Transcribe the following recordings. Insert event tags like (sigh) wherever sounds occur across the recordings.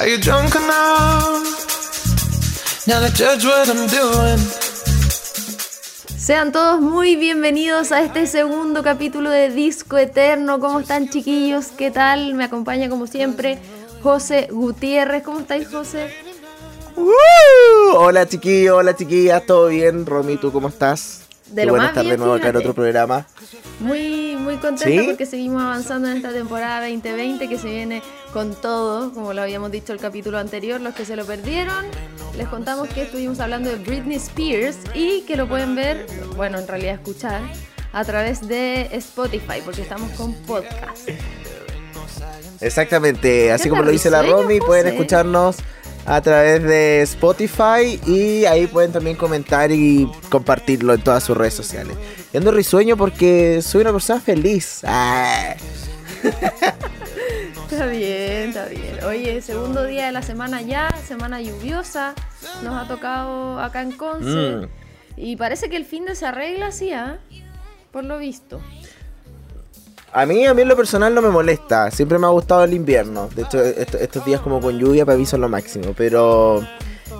Are you drunk enough now to judge what I'm doing? Sean todos muy bienvenidos a este segundo capítulo de Disco Eterno. ¿Cómo están chiquillos? ¿Qué tal? Me acompaña como siempre José Gutiérrez. ¿Cómo estáis, José? ¡Uh! Hola chiquillos, hola chiquillas, ¿todo bien? Romy, ¿tú cómo estás? De Qué lo bueno más estar bien, de nuevo acá en otro programa. Muy, muy contenta ¿Sí? porque seguimos avanzando en esta temporada 2020 que se viene con todo, como lo habíamos dicho el capítulo anterior. Los que se lo perdieron, les contamos que estuvimos hablando de Britney Spears y que lo pueden ver, bueno, en realidad escuchar, a través de Spotify, porque estamos con podcast. Exactamente, así ¿Qué como lo dice la Romy, pueden escucharnos a través de Spotify y ahí pueden también comentar y compartirlo en todas sus redes sociales. Y ando risueño porque soy una persona feliz. Ah. (laughs) Está bien, está bien. Oye, segundo día de la semana ya, semana lluviosa, nos ha tocado acá en Conce. Mm. Y parece que el fin de se arregla así, ¿ah? Por lo visto. A mí, a mí en lo personal no me molesta. Siempre me ha gustado el invierno. De hecho, est- estos días como con lluvia para mí son lo máximo. Pero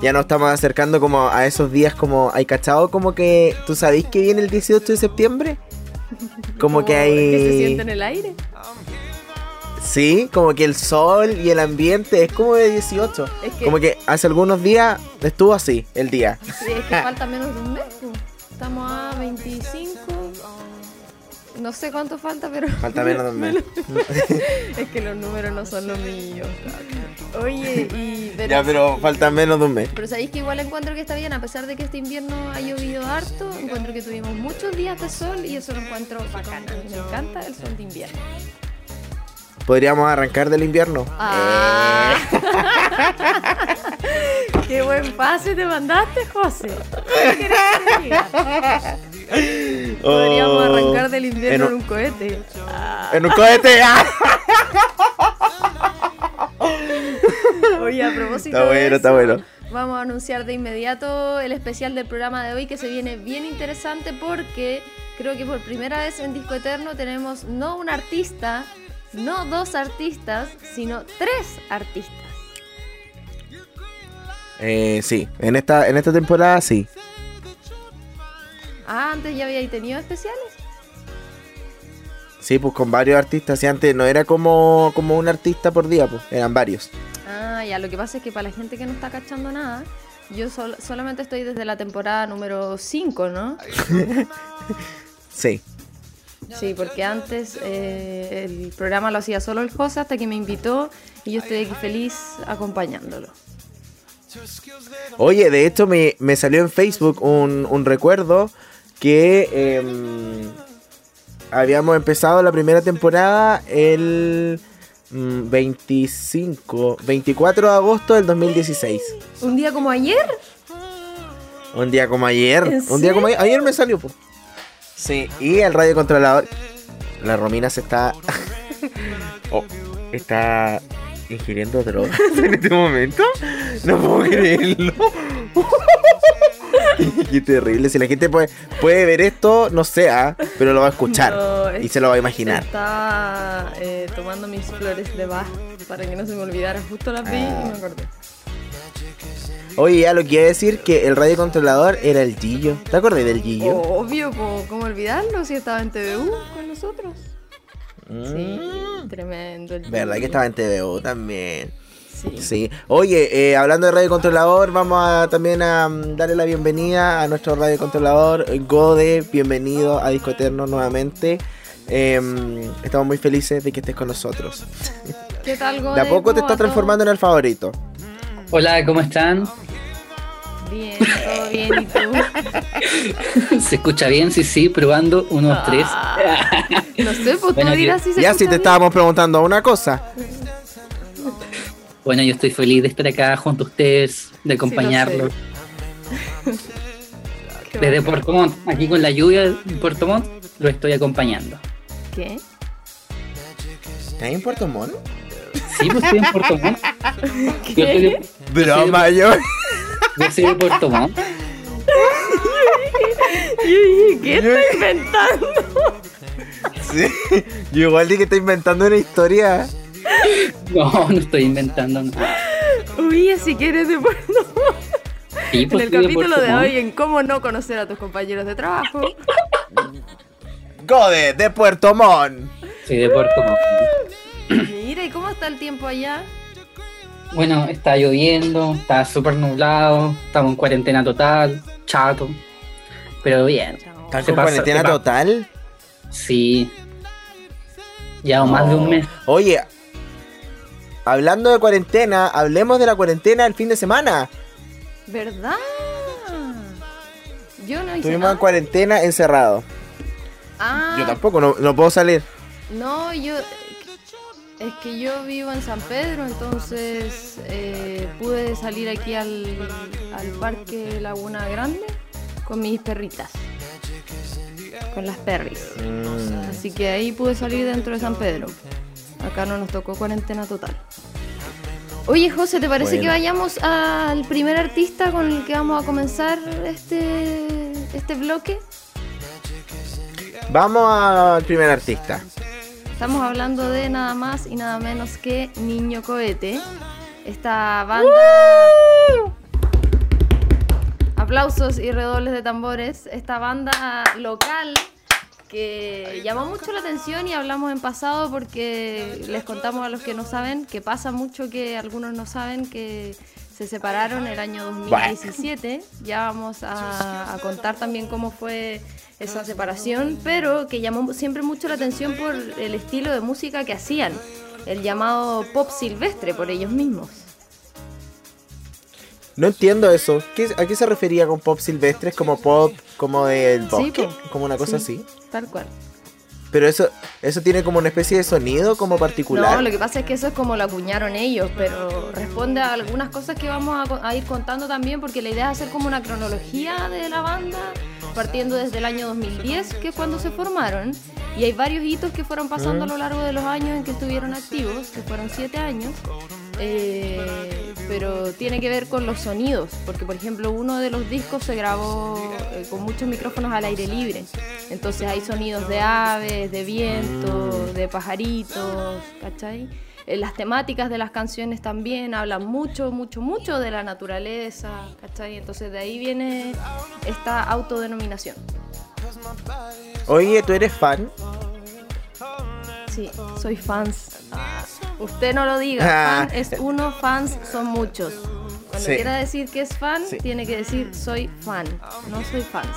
ya nos estamos acercando como a esos días como... ¿Hay cachado como que... ¿Tú sabéis que viene el 18 de septiembre? (laughs) Como que hay... Que se siente en el aire. Sí, como que el sol y el ambiente es como de 18. Es que- Como que hace algunos días estuvo así, el día. Sí, es que falta menos de un mes. Estamos a 25. No sé cuánto falta, pero. Falta menos de un mes. (laughs) es que los números no son los míos. Oye, y. Pero, Ya, pero falta menos de un mes. pero sabéis que igual encuentro que está bien, a pesar de que este invierno ha llovido harto, encuentro que tuvimos muchos días de sol y eso lo encuentro bacán. A mí Me encanta el sol de invierno. Podríamos arrancar del invierno. Ah. (laughs) ¡Qué buen pase te mandaste, José! ¿Qué querés que te diga? (laughs) Podríamos Oh. arrancar del invierno en En un, cohete. Ah. En un cohete. ¡ah! (laughs) Oye, a propósito Está de bueno, está eso, bueno. Vamos a anunciar de inmediato el especial del programa de hoy que se viene bien interesante porque creo que por primera vez en Disco Eterno tenemos no un artista, no dos artistas, sino tres artistas. Eh, sí, en esta, en esta temporada sí. Ah, antes ya había tenido especiales. Sí, pues con varios artistas. Y antes no era como, como un artista por día, pues eran varios. Ah, ya, lo que pasa es que para la gente que no está cachando nada, yo sol- solamente estoy desde la temporada número 5, ¿no? (laughs) Sí. Sí, porque antes eh, el programa lo hacía solo el José hasta que me invitó y yo estoy aquí feliz acompañándolo. Oye, de hecho me, me salió en Facebook un, un recuerdo que em, habíamos empezado la primera temporada el mm, 25, 24 de agosto del 2016. ¿Un día como ayer? Un día como ayer. ¿En Un día como ayer. Ayer me salió, pues. Sí, y el radio controlador. La Romina se está. (laughs) Oh, está ingiriendo drogas (laughs) en este momento. No puedo creerlo. (laughs) Qué terrible. Si la gente puede, puede ver esto, no sé, ah, pero lo va a escuchar. No, y se lo va a imaginar. Estaba eh, tomando mis flores de Bach para que no se me olvidara. Justo las vi y me acordé. Oye, ya lo que iba a decir que el radio controlador era el Gillo. ¿Te acordás del Gillo? Obvio, po, ¿cómo olvidarlo si estaba en TVU con nosotros? Sí, tremendo. el Mm. ¿Verdad que estaba en TVO también? Sí. Sí. Oye, eh, hablando de radio controlador, vamos a también a mm, darle la bienvenida a nuestro radio controlador, Gode. Bienvenido a Disco Eterno nuevamente. Em, estamos muy felices de que estés con nosotros. ¿Qué tal, Gode? De a poco te ¿Cómo va estás transformando en el favorito. Hola, ¿cómo están? Bien, todo bien. ¿Y tú? (laughs) ¿Se escucha bien? Sí, sí, probando. Uno, dos, tres. Ah, no sé, pues Bueno, tú dirás si se Ya si te bien. estábamos preguntando una cosa. Bueno, yo estoy feliz de estar acá junto a ustedes, de acompañarlos. (laughs) Desde. Puerto Montt, aquí con la lluvia en Puerto Montt, lo estoy acompañando. ¿Qué? ¿Estás en Puerto Montt? Sí, pues estoy en Puerto Montt. Yo soy de, Broma, yo. yo soy de Puerto Montt. ¿qué está inventando? Sí. Yo igual dije que está inventando una historia. No, no estoy inventando nada. Oye, si quieres de Puerto Montt. Sí, En pues, el soy de capítulo de Montt. hoy en cómo no conocer a tus compañeros de trabajo. Gode de Puerto Montt. Soy de Puerto Montt. (coughs) Mira, ¿y cómo está el tiempo allá? Bueno, está lloviendo, está súper nublado, estamos en cuarentena total, chato. Pero bien, ¿Estás pasa, cuarentena total? sí. Ya más de un mes. Oye, hablando de cuarentena, hablemos de la cuarentena el fin de semana. ¿Verdad? Yo no hice Estuvimos en cuarentena encerrado. Ah, Yo tampoco, no, no puedo salir. No, yo. Es que yo vivo en San Pedro, entonces eh, pude salir aquí al, al parque Laguna Grande con mis perritas. Con las perris. Mm. Así que ahí pude salir dentro de San Pedro. Acá no nos tocó cuarentena total. Oye, José, ¿te parece Bueno. que vayamos al primer artista con el que vamos a comenzar este, este bloque? Vamos al primer artista. Estamos hablando de nada más y nada menos que Niño Cohete. Esta banda. Aplausos y redobles de tambores. Esta banda local que llamó mucho la atención y hablamos en pasado porque les contamos a los que no saben que pasa mucho que algunos no saben que se separaron el año 2017. Ya vamos a, a contar también cómo fue esa separación, pero que llamó siempre mucho la atención por el estilo de música que hacían, el llamado pop silvestre por ellos mismos. No entiendo eso. ¿Qué- ¿A qué se refería con pop silvestres? ¿Como pop, como del bosque? como una cosa Sí, así. Tal cual. Pero eso, eso tiene como una especie de sonido como particular. No, lo que pasa es que eso es como lo acuñaron ellos, pero responde a algunas cosas que vamos a, a ir contando también, porque la idea es hacer como una cronología de la banda, partiendo desde el año 2010, que es cuando se formaron, y hay varios hitos que fueron pasando a lo largo de los años en que estuvieron activos, que fueron siete años, eh, pero tiene que ver con los sonidos, porque por ejemplo uno de los discos se grabó eh, con muchos micrófonos al aire libre, entonces hay sonidos de aves, de viento, de pajaritos, ¿cachai? Eh, Las temáticas de las canciones también hablan mucho, mucho, mucho de la naturaleza, ¿cachai? Entonces de ahí viene esta autodenominación. Oye, ¿tú eres fan? Sí, soy fans. Usted no lo diga, Ah. fan es uno, fans son muchos. Cuando Sí. quiera decir que es fan, Sí. tiene que decir soy fan, no soy fans.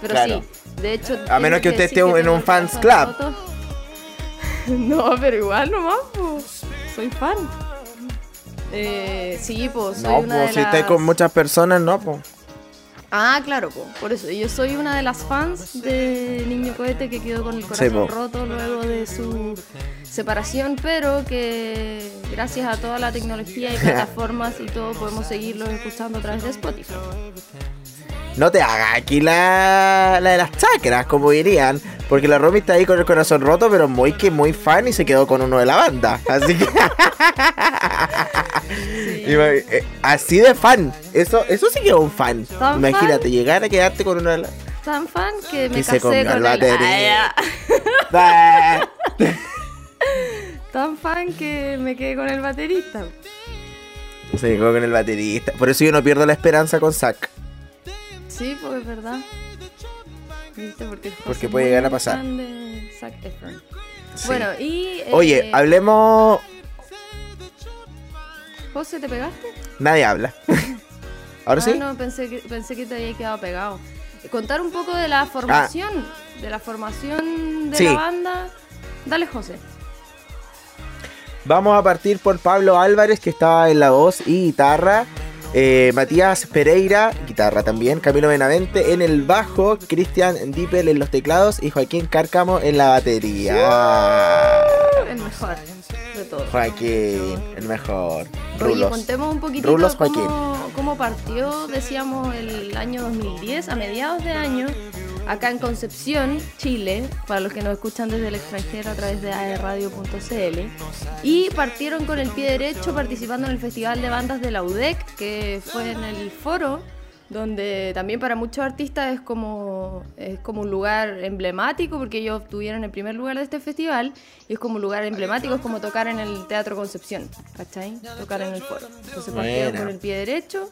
Pero Claro. sí, de hecho... A menos que usted esté que en un fans club. (laughs) no, pero igual nomás, po. soy fan. Eh, sí, pues soy No, una de pues si las... estáis con muchas personas, no, pues. Ah, claro, po. por eso. Yo soy una de las fans de Niño Cohete que quedó con el corazón Sí, roto luego de su separación, pero que gracias a toda la tecnología y (laughs) plataformas y todo podemos seguirlos escuchando a través de Spotify. No te haga aquí la, la de las chakras, como dirían. Porque la Romy está ahí con el corazón roto, pero muy que muy fan y se quedó con uno de la banda. Así que. (laughs) Eh, Así de fan. Eso, eso sí que es un fan. ¿Tan Imagínate, llegar a quedarte con uno de la. Tan fan que me se casé comió con el batería. (laughs) Ah. Tan fan que me quedé con el baterista. se quedó con el baterista. Por eso yo no pierdo la esperanza con Zack. Sí, pues es verdad. ¿Viste? Porque, Porque puede llegar a pasar. de Zac Efron. Sí. Bueno, y. eh, Oye, hablemos. José, ¿te pegaste? Nadie habla. (laughs) ¿Ahora ah, sí? no, pensé que, pensé que te había quedado pegado. Eh, Contar un poco de la formación. De la formación de Sí. la banda. Dale, José. Vamos a partir por Pablo Álvarez, que estaba en la voz y guitarra. Eh, Matías Pereira, guitarra también. Camilo Benavente en el bajo. Cristian Dippel en los teclados. Y Joaquín Cárcamo en la batería. El mejor de todos. Joaquín, el mejor. Oye, Rulos. contemos un poquitito Rulos cómo, cómo partió, decíamos, el año 2010, a mediados de año, acá en Concepción, Chile, para los que nos escuchan desde el extranjero a través de aerradio.cl. Y partieron con el pie derecho participando en el Festival de Bandas de la UDEC, que fue en el foro donde también para muchos artistas es como, es como un lugar emblemático, porque ellos obtuvieron el primer lugar de este festival, y es como un lugar emblemático, es como tocar en el Teatro Concepción, ¿cachai? Tocar en el foro. Entonces partieron por el pie derecho,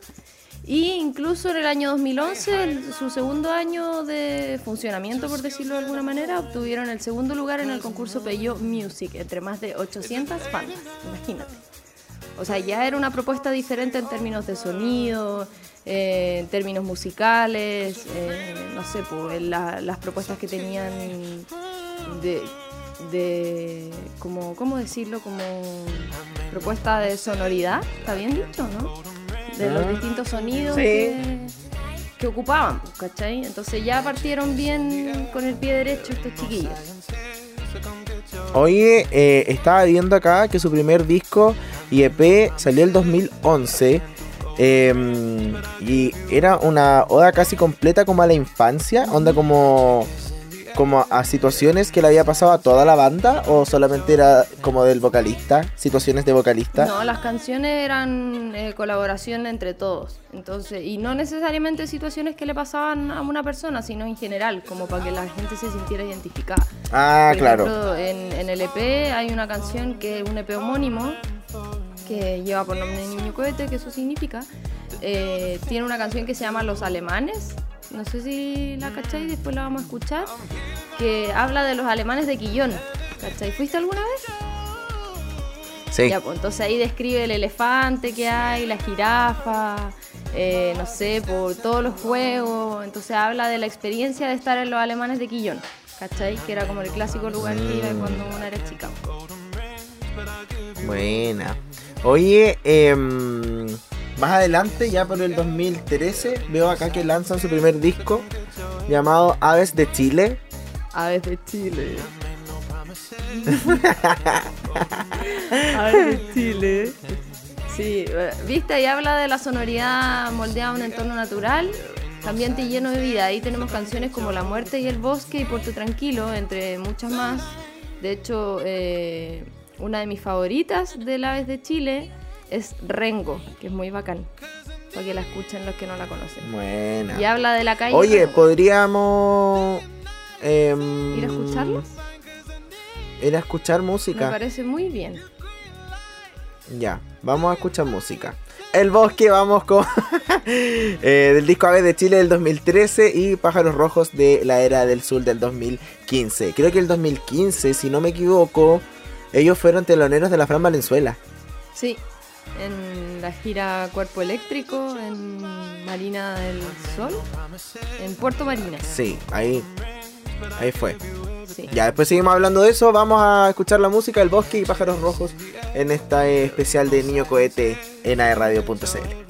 y incluso en el año 2011, el- su segundo año de funcionamiento, por decirlo de alguna manera, obtuvieron el segundo lugar en el concurso Peyo Music, entre más de 800 bandas, imagínate. O sea, ya era una propuesta diferente en términos de sonido, eh, en términos musicales, eh, no sé, pues, la- las propuestas que tenían de, de como, ¿cómo decirlo? Como propuesta de sonoridad, ¿está bien dicho, no? De los Ah. distintos sonidos Sí. que, que ocupaban, ¿cachai? Entonces ya partieron bien con el pie derecho estos chiquillos. Oye, eh, estaba viendo acá que su primer disco y EP salió el 2011. eh, y era una oda casi completa como a la infancia, onda como, como a situaciones que le había pasado a toda la banda o solamente era como del vocalista, situaciones de vocalista. No, las canciones eran eh, colaboración entre todos. Entonces, y no necesariamente situaciones que le pasaban a una persona, sino en general, como para que la gente se sintiera identificada. Ah, Por claro. ejemplo, en, en el EP hay una canción que es un EP homónimo que lleva por nombre Niño Cohete, que eso significa. Eh, tiene una canción que se llama Los Alemanes. No sé si la cacháis, después la vamos a escuchar. Que habla de los alemanes de Quillón. ¿Cachai? ¿Fuiste alguna vez? Sí. Ya, pues, entonces ahí describe el elefante que hay, la jirafa, eh, no sé, por todos los juegos. Entonces habla de la experiencia de estar en los alemanes de Quillón, ¿cachai? Que era como el clásico lugar que iba cuando uno era chica. Buena. Oye, em, más adelante, ya por el 2013, veo acá que lanzan su primer disco llamado Aves de Chile. Aves de Chile. (laughs) Aves de Chile. Sí, eh, viste, ahí habla de la sonoridad moldeada a un entorno natural, ambiente y lleno de vida. Ahí tenemos canciones como La muerte y el bosque y Puerto Tranquilo, entre muchas más. De hecho, eh, una de mis favoritas del Aves de Chile es Rengo, que es muy bacán, para que la escuchen los que no la conocen. Buena. Y habla de la calle. Oye, Rengo. podríamos... em, ¿Ir a escucharlos? Ir a escuchar Me música. parece muy bien. Ya, vamos a escuchar música. El Bosque, vamos con... (laughs) eh, del disco Aves de Chile del 2013 y Pájaros Rojos de la Era del Sur del 2015. Creo que el 2015, si no me equivoco, ellos fueron teloneros de la Fran Valenzuela. Sí, en la gira Cuerpo Eléctrico, en Marina del Sol, en Puerto Marina. Sí, ahí, ahí fue. Sí. Ya, después seguimos hablando de eso. Vamos a escuchar la música del Bosque y Pájaros Rojos en esta especial de Niño Cohete en aerradio.cl.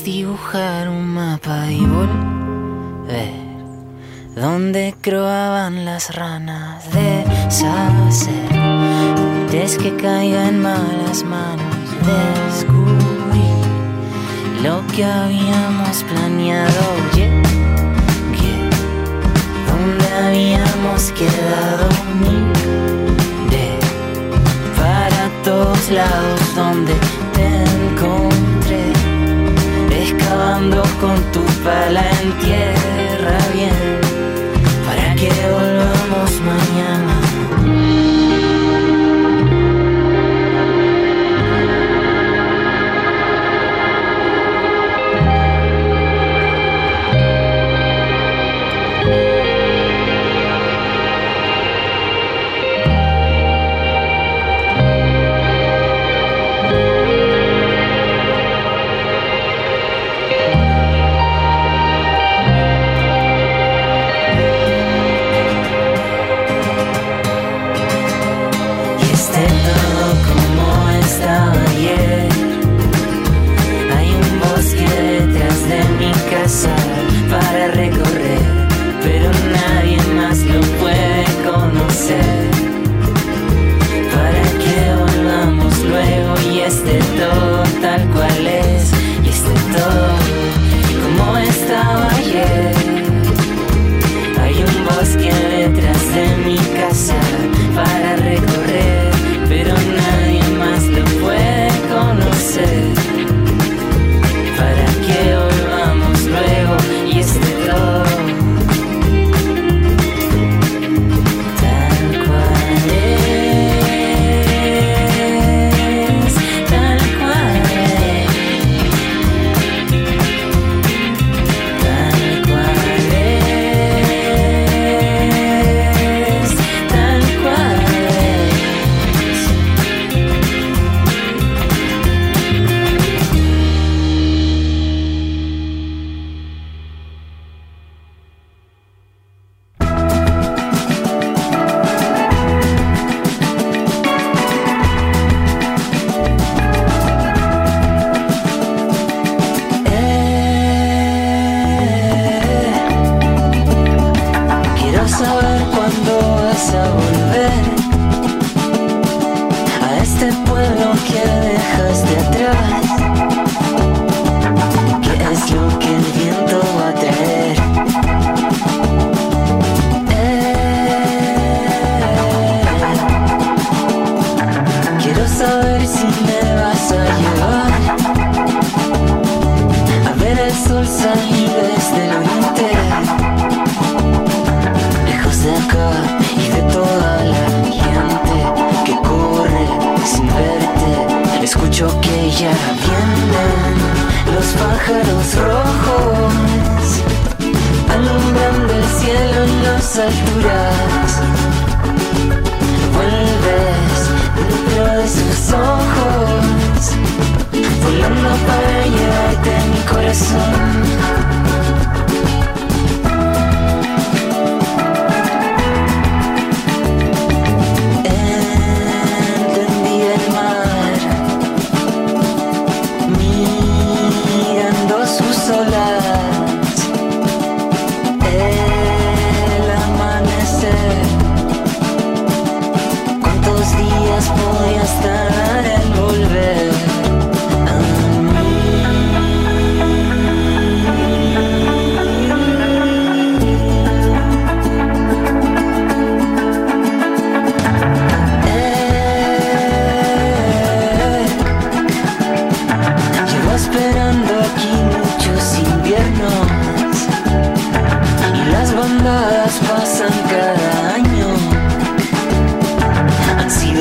dibujar un mapa y volver donde croaban las ranas de sacer antes que caiga en malas manos descubrí lo que habíamos planeado. Oye que donde habíamos quedado de para todos lados donde Con tu pala en tierra bien. Para que volvamos mañana. Hay un bosque detrás de mi casa para recorrer, en las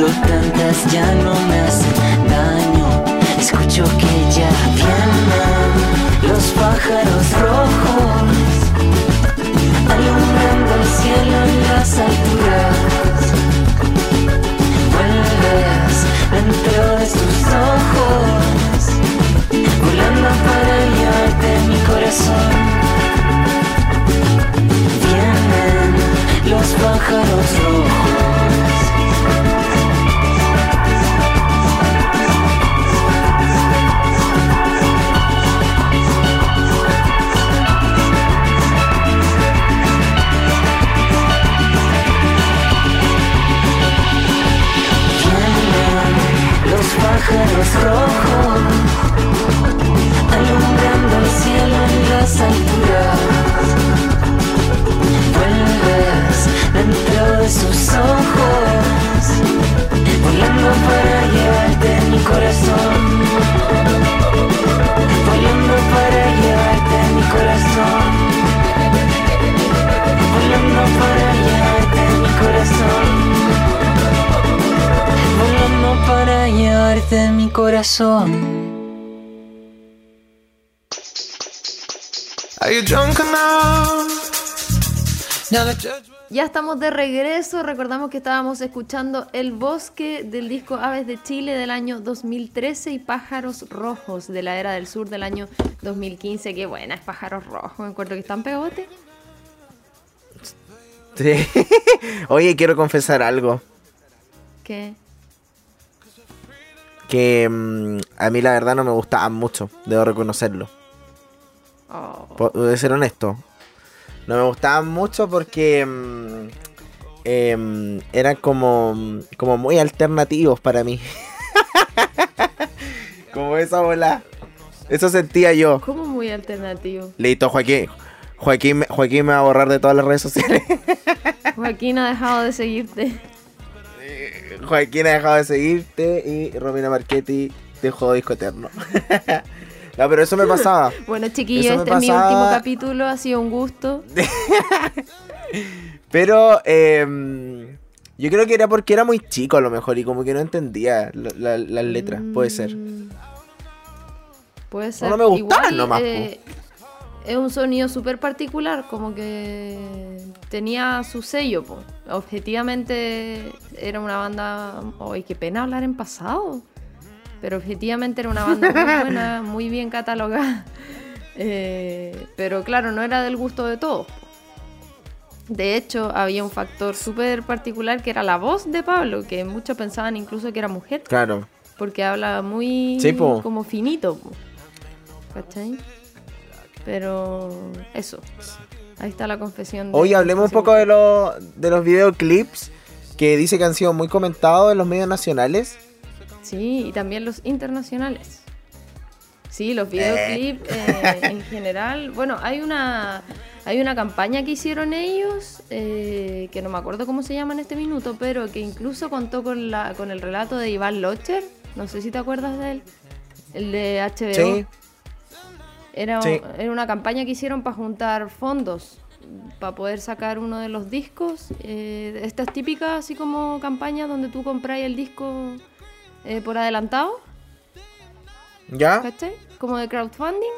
Sido tantas, ya no me hacen daño. Escucho que ya vienen los pájaros rojos, alumbrando el cielo en las alturas. Vuelves dentro de sus ojos, volando para llevarte mi corazón. Vienen los pájaros rojos. es rojo, alumbrando el cielo en las alturas. Vuelves dentro de sus ojos, volando para llevarte mi corazón, volando para llevarte. Corazón. Are you drunk enough? Now to judge what Ya estamos de regreso. Recordamos que estábamos escuchando El Bosque del disco Aves de Chile del año 2013 y Pájaros Rojos de la Era del Sur del año 2015. Qué buena es Pájaros Rojos. Me acuerdo que están pegote. Sí. (laughs) Oye, quiero confesar algo. Que Que mm, a mí la verdad no me gustaban mucho. Debo reconocerlo. oh, De ser honesto. No me gustaban mucho porque mm, em, eran como, como muy alternativos para mí. (laughs) como esa bola. Eso sentía yo. como muy alternativo. Listo, Joaquín. Joaquín, me- Joaquín me va a borrar de todas las redes sociales. (laughs) Joaquín ha dejado de seguirte. Joaquín ha dejado de seguirte y Romina Marchetti dejó disco eterno. (laughs) no, pero eso me pasaba. Bueno, chiquillos, este es mi último capítulo. Ha sido un gusto. (laughs) Pero em, yo creo que era porque era muy chico a lo mejor y como que no entendía la- la- las letras, puede ser. Mm, Puede ser. no me gustaban nomás, eh, es un sonido súper particular, como que tenía su sello. po. Objetivamente era una banda... ¡Ay, qué pena hablar en pasado! Pero objetivamente era una banda muy (laughs) buena, muy bien catalogada. Eh, pero claro, no era del gusto de todos. De hecho, había un factor súper particular que era la voz de Pablo, que muchos pensaban incluso que era mujer. Claro. Porque habla muy Sí, como finito. po. ¿Cachai? Pero eso. Ahí está la confesión. Hoy hablemos un poco de, los de los videoclips que dice que han sido muy comentados en los medios nacionales. Sí, y también los internacionales. Sí, los videoclips (laughs) eh, en general. Bueno, hay una hay una campaña que hicieron ellos, eh, que no me acuerdo cómo se llama en este minuto, pero que incluso contó con la con el relato de Iván Locher. No sé si te acuerdas de él. El de HBO. Sí. Era, Sí. era una campaña que hicieron para juntar fondos, para poder sacar uno de los discos. Eh, estas típicas, así como campañas donde tú compras el disco eh, por adelantado, ¿Ya? ¿cachai? Como de crowdfunding.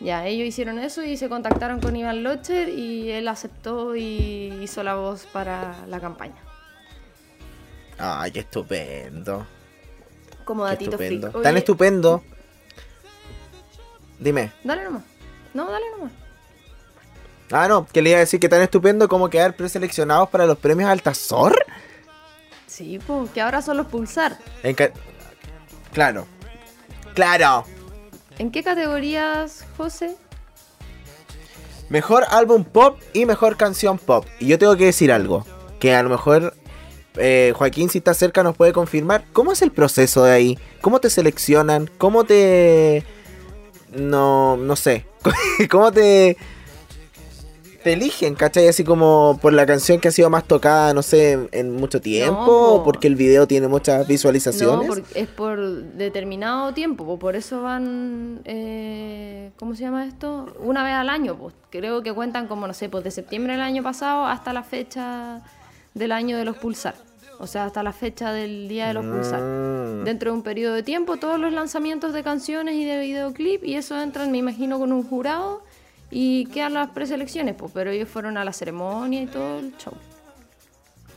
Ya, ellos hicieron eso y se contactaron con Iván Locher y él aceptó y hizo la voz para la campaña. Ay, qué estupendo. Como datito estupendo. freak. Tan Oye, estupendo. Dime. Dale nomás. No, dale nomás. Ah, no, que le iba a decir que tan estupendo como quedar preseleccionados para los premios Altazor. Sí, pues, que ahora son los Pulsar. En ca- Claro. Claro. ¿En qué categorías, José? Mejor álbum pop y mejor canción pop. Y yo tengo que decir algo. Que a lo mejor eh, Joaquín, si está cerca, nos puede confirmar. ¿Cómo es el proceso de ahí? ¿Cómo te seleccionan? ¿Cómo te... No, no sé. (laughs) ¿Cómo te... Te eligen, ¿cachai? Así como por la canción que ha sido más tocada, no sé, en mucho tiempo. po. o porque el video tiene muchas visualizaciones. No, es por determinado tiempo, po, por eso van, eh, ¿cómo se llama esto? Una vez al año, pues. Creo que cuentan como, no sé, pues de septiembre del año pasado hasta la fecha del año de los Pulsar. O sea, hasta la fecha del día de los Pulsar. Mm. Dentro de un periodo de tiempo, todos los lanzamientos de canciones y de videoclip, y eso entran, me imagino, con un jurado y quedan las preselecciones, pues. Pero ellos fueron a la ceremonia y todo el show.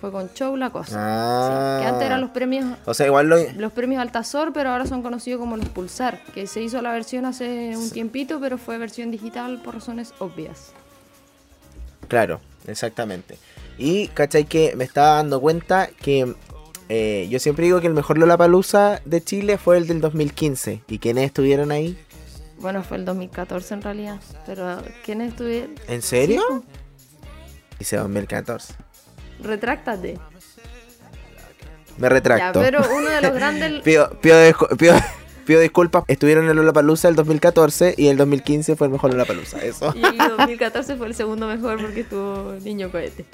Fue con show la cosa. Ah. Sí, que antes eran los premios O sea, igual lo... los premios Altazor, pero ahora son conocidos como los Pulsar, que se hizo la versión hace un tiempito, pero fue versión digital por razones obvias. Claro, exactamente. Y, ¿cachai? Que me estaba dando cuenta que eh, yo siempre digo que el mejor Lollapalooza de Chile fue el del 2015. ¿Y quiénes estuvieron ahí? Bueno, fue el 2014 en realidad, pero ¿quiénes estuvieron? ¿En serio? Sí. Dice 2014. Retráctate. Me Ya, retracto. pero uno de los grandes... (laughs) pido, pido, discu- pido- pido disculpas. Estuvieron en el Lollapalooza el 2014 y el 2015 fue el mejor Lollapalooza. Eso. Y el 2014 fue el segundo mejor porque estuvo Niño Cohete.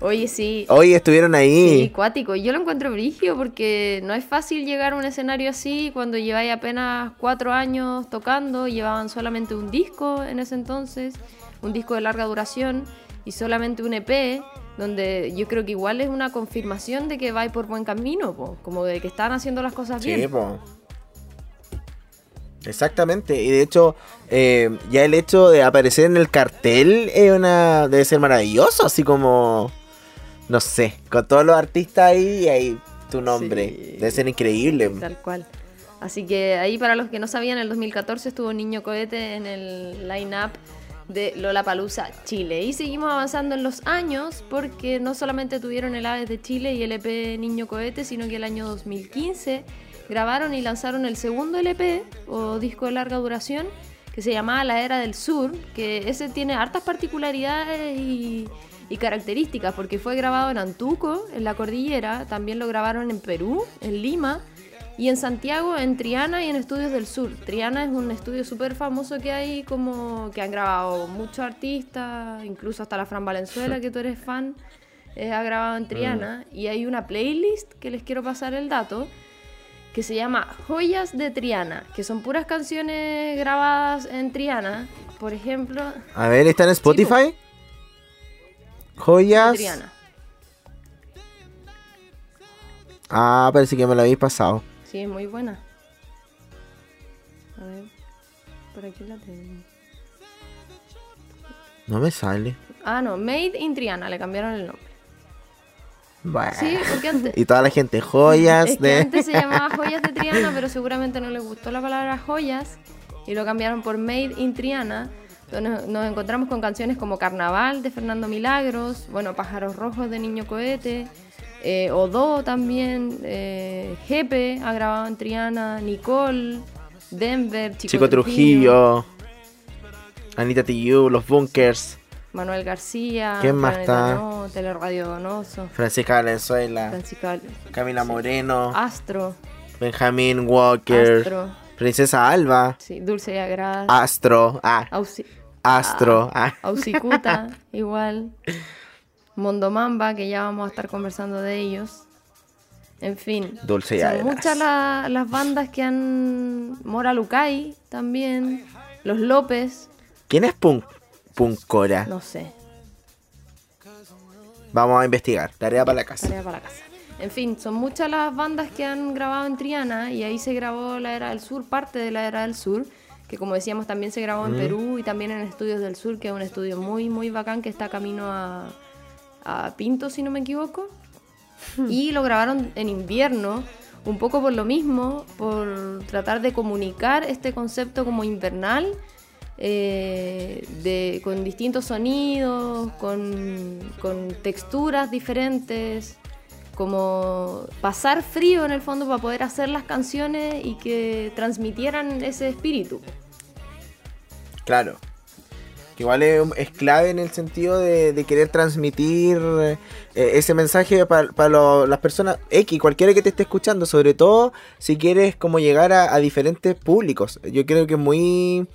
Oye, sí, Hoy estuvieron Sí, ahí. cuático. Yo lo encuentro brigio porque no es fácil llegar a un escenario así cuando lleváis apenas cuatro años tocando. Llevaban solamente un disco en ese entonces, un disco de larga duración y solamente un EP, donde yo creo que igual es una confirmación de que vais por buen camino, po, como de que están haciendo las cosas Sí, bien. po. Exactamente, y de hecho, eh, ya el hecho de aparecer en el cartel es una, debe ser maravilloso, así como, no sé, con todos los artistas ahí y ahí tu nombre, Sí. debe ser increíble. Tal cual. Así que ahí para los que no sabían, en el 2014 estuvo Niño Cohete en el line-up de Lollapalooza Chile. Y seguimos avanzando en los años porque no solamente tuvieron el Aves de Chile y el EP Niño Cohete, sino que el año 2015 grabaron y lanzaron el segundo LP o disco de larga duración que se llamaba La Era del Sur, que ese tiene hartas particularidades y, y características porque fue grabado en Antuco, en la cordillera, también lo grabaron en Perú, en Lima y en Santiago, en Triana y en Estudios del Sur. Triana es un estudio súper famoso que hay, como que han grabado muchos artistas, incluso hasta la Fran Valenzuela, que tú eres fan, eh, ha grabado en Triana. Y hay una playlist que les quiero pasar el dato, que se llama Joyas de Triana, que son puras canciones grabadas en Triana. Por ejemplo, A ver, ¿está en Spotify? Joyas. Triana. Ah, parece que me lo habéis pasado. Sí, es muy buena. A ver, por aquí la tengo. No me sale. Ah, no, Made in Triana, le cambiaron el nombre. Bueno. Sí, porque antes, (laughs) Y toda la gente, joyas es que de... antes se llamaba (laughs) Joyas de Triana, pero seguramente no les gustó la palabra joyas y lo cambiaron por Made in Triana. Nos, nos encontramos con canciones como Carnaval de Fernando Milagros, bueno, Pájaros Rojos de Niño Cohete, eh, Odo también, eh, Jepe ha grabado en Triana, Nicole, Denver, Chico, Chico Trujillo, Anita Tijoux, Los Bunkers, Manuel García, ¿Quién más está? No, Teleradio Donoso, Francisca Valenzuela, Francisca Camila Moreno, Astro, Benjamín Walker, Astro, Princesa Alba, sí, Dulce y Agras, Astro, ah, Auxi- Astro, ah. Ausicuta, (laughs) igual. Mondomamba, que ya vamos a estar conversando de ellos. En fin. Dulce son muchas la- las bandas que han. Mora Lucay también. Los López, ¿Quién es Punk, Punkora? no sé. Vamos a investigar, tarea para la casa. Tarea para la casa. En fin, son muchas las bandas que han grabado en Triana y ahí se grabó la Era del Sur, parte de la Era del Sur, que como decíamos también se grabó en Perú y también en Estudios del Sur, que es un estudio muy, muy bacán que está camino a, a Pinto, si no me equivoco. Y lo grabaron en invierno, un poco por lo mismo, por tratar de comunicar este concepto como invernal, eh, de, con distintos sonidos, con, con texturas diferentes, como pasar frío en el fondo para poder hacer las canciones y que transmitieran ese espíritu. Claro. Que igual es, es clave en el sentido de, de querer transmitir eh, ese mensaje para las personas X, cualquiera que te esté escuchando, sobre todo si quieres como llegar a, a diferentes públicos. Yo creo que es muy,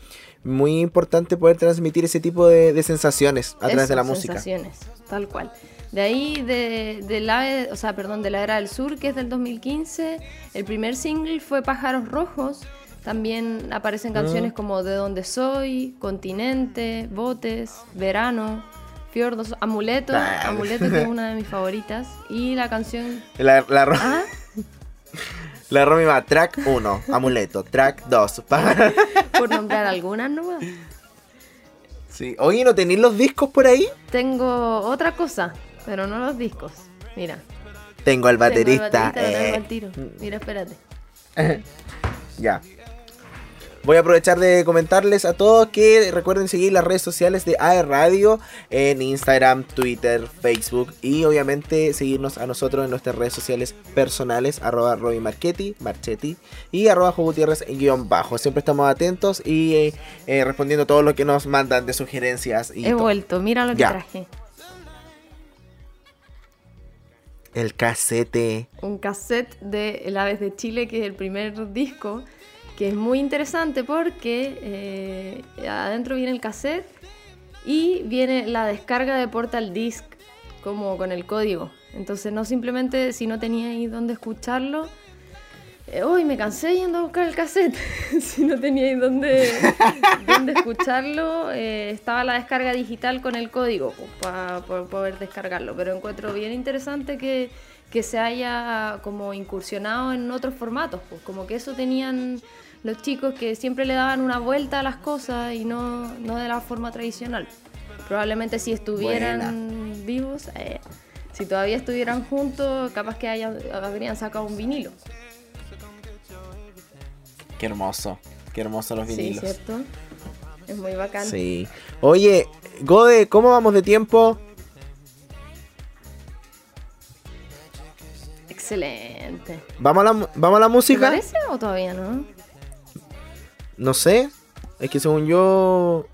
muy importante poder transmitir ese tipo de, de sensaciones a través de la música. sensaciones, tal cual. De ahí, de, de la, o sea, perdón, de la Era del Sur, que es del 2015, el primer single fue Pájaros Rojos. También aparecen Ah. canciones como De Donde Soy, Continente, Botes, Verano, Fiordos, Amuleto. Amuleto que es una de mis (laughs) favoritas. Y la canción... La, la, Ro- Ah, la Romy va, track 1, amuleto, track 2. (laughs) por nombrar algunas nomás. sí. Oye, ¿no tenéis los discos por ahí? Tengo otra cosa, pero no los discos. Mira. Tengo al tengo baterista. eh. tiro. Mira, espérate. (laughs) Ya. Voy a aprovechar de comentarles a todos que recuerden seguir las redes sociales de AE Radio en Instagram, Twitter, Facebook y obviamente seguirnos a nosotros en nuestras redes sociales personales, arroba Roby Marchetti, Marchetti y arroba Gutiérrez en guion bajo. Siempre estamos atentos y eh, eh, respondiendo todo lo que nos mandan de sugerencias y He todo. vuelto, mira lo que Ya. traje. El casete. un cassette de El Aves de Chile, que es el primer disco, que es muy interesante porque eh, adentro viene el cassette y viene la descarga de Portal Disc, como con el código. Entonces no simplemente si no tenía ahí dónde escucharlo, uy, me cansé yendo a buscar el cassette. (laughs) si no tenía ahí dónde, dónde escucharlo, eh, estaba la descarga digital con el código para poder descargarlo. Pero encuentro bien interesante que, que se haya como incursionado en otros formatos, pues como que eso tenían los chicos que siempre le daban una vuelta a las cosas y no, no de la forma tradicional. Probablemente si estuvieran vivos, eh, si todavía estuvieran juntos, capaz que hayan, habrían sacado un vinilo. Qué hermoso. Qué hermoso los Sí, vinilos. ¿cierto? Es muy bacán. Sí. Oye, Gode, ¿cómo vamos de tiempo? Excelente. ¿Vamos a la, ¿vamos a la ¿Te música? parece o todavía no? No sé. Es que según yo.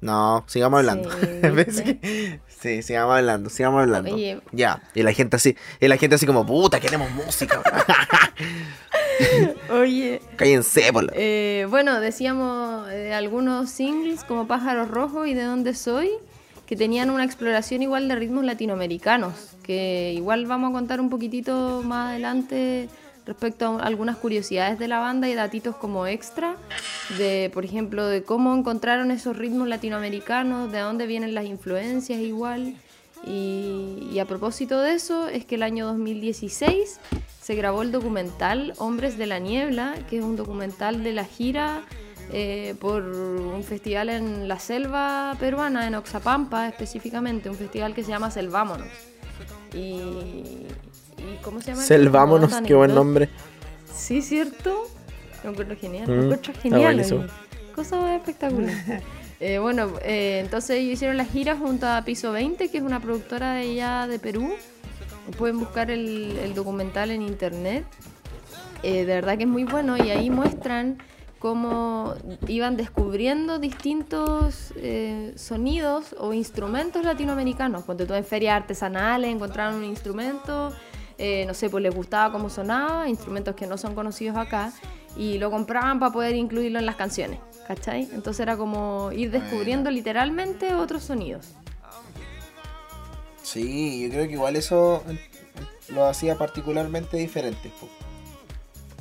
No, sigamos hablando. Sí, (laughs) ¿Ves ¿viste? que- sí, sigamos hablando, sigamos hablando. Oye. Ya. Y la gente así, y la gente así como, puta, queremos música. (laughs) (laughs) Oye, Cállense, la- eh, bueno, decíamos de algunos singles como Pájaros Rojos y De Dónde Soy, que tenían una exploración igual de ritmos latinoamericanos, que igual vamos a contar un poquitito más adelante respecto a algunas curiosidades de la banda y datitos como extra, de por ejemplo, de cómo encontraron esos ritmos latinoamericanos, de dónde vienen las influencias igual. Y, y a propósito de eso, es que el año 2016 se grabó el documental Hombres de la Niebla, que es un documental de la gira eh, por un festival en la selva peruana, en Oxapampa específicamente, un festival que se llama Selvámonos. Y, y ¿cómo se llama? Selvámonos, qué buen nombre. Sí, ¿cierto? Lo encuentro genial. Mm, Lo encuentro genial. Cosa espectacular. (laughs) Eh, bueno, eh, entonces ellos hicieron la gira junto a Piso 20, que es una productora de allá de Perú. Pueden buscar el, el documental en internet. Eh, de verdad que es muy bueno y ahí muestran cómo iban descubriendo distintos eh, sonidos o instrumentos latinoamericanos. Cuando tú en ferias artesanales encontraron un instrumento, eh, no sé, pues les gustaba cómo sonaba, instrumentos que no son conocidos acá, y lo compraban para poder incluirlo en las canciones, ¿cachai? Entonces era como ir descubriendo literalmente otros sonidos. Sí, yo creo que igual eso lo hacía particularmente diferente. po.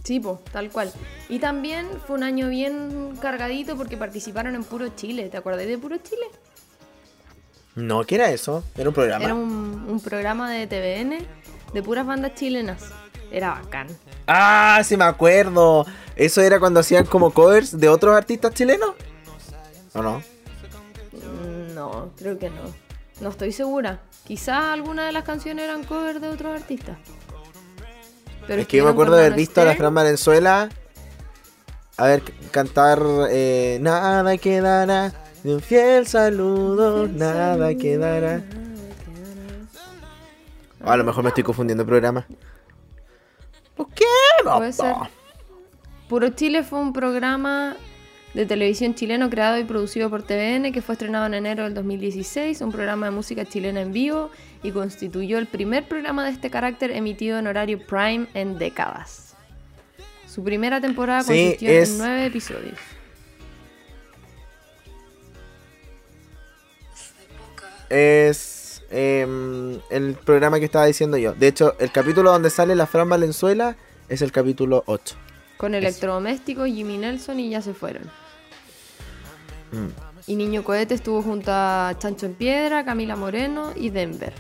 Sí, po, tal cual. Y también fue un año bien cargadito porque participaron en Puro Chile. ¿Te acordás de Puro Chile? No, ¿qué era eso? Era un programa. Era un, un programa de TVN de puras bandas chilenas. Era bacán. Ah, sí me acuerdo. Eso era cuando hacían como covers de otros artistas chilenos. ¿O no? Mm, No, creo que no. No estoy segura. Quizás algunas de las canciones eran covers de otros artistas. Pero es que yo me acuerdo de haber visto a la. Fran Valenzuela a ver cantar eh, Nada quedará de un fiel saludo, nada quedará. O a lo mejor me estoy confundiendo de programa. ¿Por qué? Puede ser. Puro Chile fue un programa de televisión chileno creado y producido por TVN que fue estrenado en enero del 2016, un programa de música chilena en vivo y constituyó el primer programa de este carácter emitido en horario prime en décadas. Su primera temporada Sí, consistió es- en nueve episodios. Es em, el programa que estaba diciendo yo. De hecho, el capítulo donde sale la Fran Valenzuela es el capítulo 8. Con electrodomésticos, Jimmy Nelson y ya se fueron. Mm. Y Niño Cohete estuvo junto a Chancho en Piedra, Camila Moreno y Denver.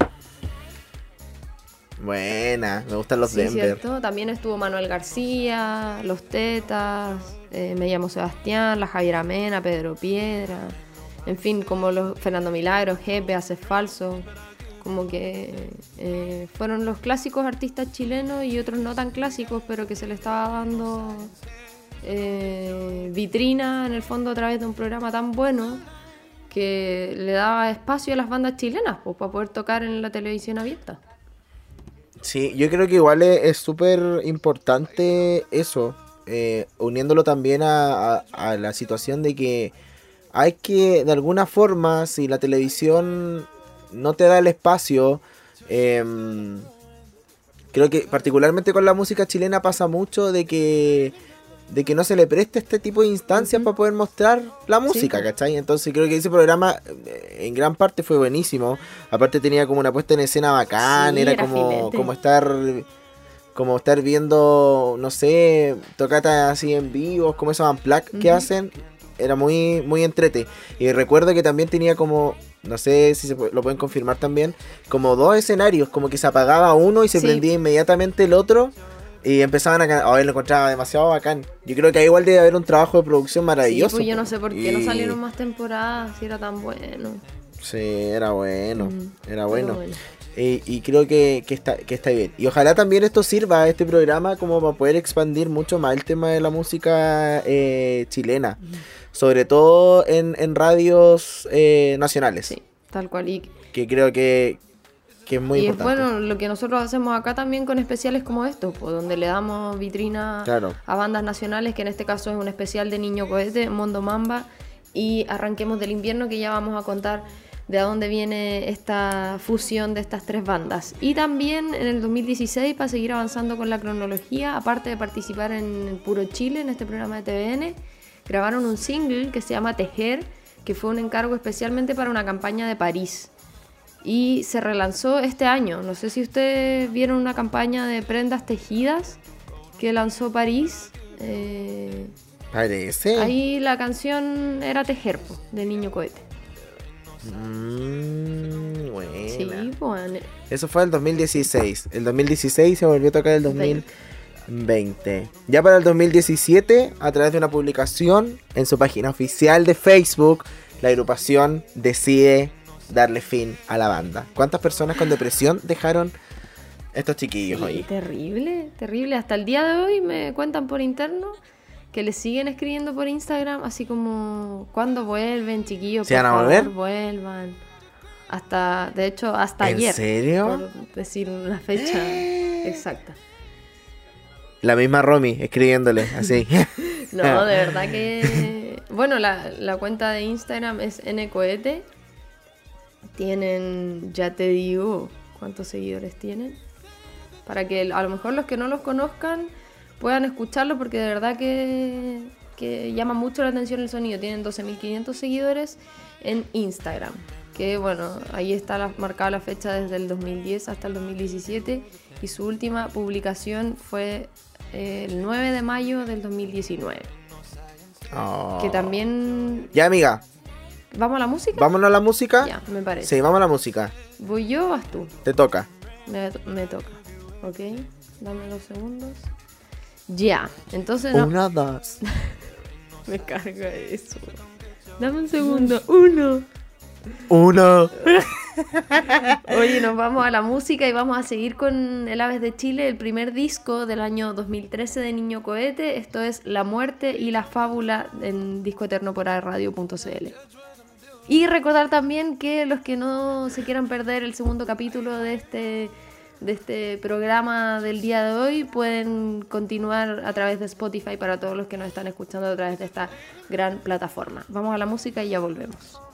Buena, me gustan los sí, Denver. cierto. También estuvo Manuel García, Los Tetas, eh, me llamo Sebastián, la Javiera Mena, Pedro Piedra. En fin, como los Fernando Milagros, Jepe, Haces Falso. Como que eh, fueron los clásicos artistas chilenos y otros no tan clásicos, pero que se le estaba dando eh, vitrina en el fondo a través de un programa tan bueno que le daba espacio a las bandas chilenas pues, para poder tocar en la televisión abierta. Sí, yo creo que igual es súper importante eso, eh, uniéndolo también a la situación de que hay que, de alguna forma, si la televisión no te da el espacio, em, creo que particularmente con la música chilena pasa mucho de que de que no se le preste este tipo de instancias para poder mostrar la música, po. ¿cachai? Entonces creo que ese programa eh, en gran parte fue buenísimo. Aparte tenía como una puesta en escena bacán, Sí, era, era como, filete. como estar como estar viendo, no sé, tocatas así en vivos, como esos unplugged que hacen, era muy muy entrete. Y recuerdo que también tenía como no sé si se lo pueden confirmar también, como dos escenarios, como que se apagaba uno y se Sí. prendía inmediatamente el otro. Y empezaban a cantar. Hoy lo encontraba demasiado bacán. Yo creo que ahí igual debe haber un trabajo de producción Sí, maravilloso. pues yo no sé por qué no salieron más temporadas si era tan bueno. Sí, era bueno. Mm, Era bueno. Y, y creo que, que está, que está bien. Y ojalá también esto sirva, este programa, como para poder expandir mucho más el tema de la música eh, chilena. Sobre todo en, en radios eh, nacionales. Sí, tal cual. Y, Que creo que, que es muy y es importante. bueno lo que nosotros hacemos acá también con especiales como estos, pues, donde le damos vitrina Claro. a bandas nacionales, que en este caso es un especial de Niño Cohete, Mondo Mamba, y arranquemos del invierno, que ya vamos a contar de a dónde viene esta fusión de estas tres bandas. Y también en el 2016, para seguir avanzando con la cronología, aparte de participar en Puro Chile, en este programa de TVN, grabaron un single que se llama Tejer, que fue un encargo especialmente para una campaña de París y se relanzó este año. No sé si ustedes vieron una campaña de prendas tejidas que lanzó París. Eh, Parece. ahí la canción era Tejer, po, de Niño Cohete. Mm, buena. Sí, bueno. Eso fue el 2016. El 2016 se volvió a tocar el 2020. Ya para el 2017, a través de una publicación en su página oficial de Facebook, la agrupación decide darle fin a la banda. ¿Cuántas personas con depresión dejaron estos chiquillos Sí, ahí? terrible, terrible. Hasta el día de hoy me cuentan por interno que le siguen escribiendo por Instagram, así como, ¿cuándo vuelven, chiquillos? ¿Se Por van a favor, volver? vuelvan. Hasta, de hecho, hasta ¿En ayer. serio? Por decir una fecha (gasps) exacta. La misma Romy escribiéndole (laughs) así. No, de (laughs) verdad que. Bueno, la, la cuenta de Instagram es ncoete. Tienen, ya te digo, cuántos seguidores tienen. Para que a lo mejor los que no los conozcan puedan escucharlo, porque de verdad que, que llama mucho la atención el sonido. Tienen 12.500 seguidores en Instagram. Que bueno, ahí está la- marcada la fecha desde el 2010 hasta el 2017. Y su última publicación fue el 9 de mayo del 2019. Oh. Que también. Ya, amiga, ¿Vamos a la música? vámonos a la música. Ya, me parece. Sí, vamos a la música. ¿Voy yo o vas tú? Te toca. Me, me toca. ¿Ok? Dame dos segundos. Ya. Entonces no. Una, dos. (laughs) Me carga eso. Dame un segundo. Uno. Uno. Oye, nos vamos a la música y vamos a seguir con El Aves de Chile, el primer disco del año 2013 de Niño Cohete. Esto es La Muerte y la Fábula en disco. Y recordar también que los que no se quieran perder el segundo capítulo de este, de este programa del día de hoy pueden continuar a través de Spotify para todos los que nos están escuchando a través de esta gran plataforma. Vamos a la música y ya volvemos.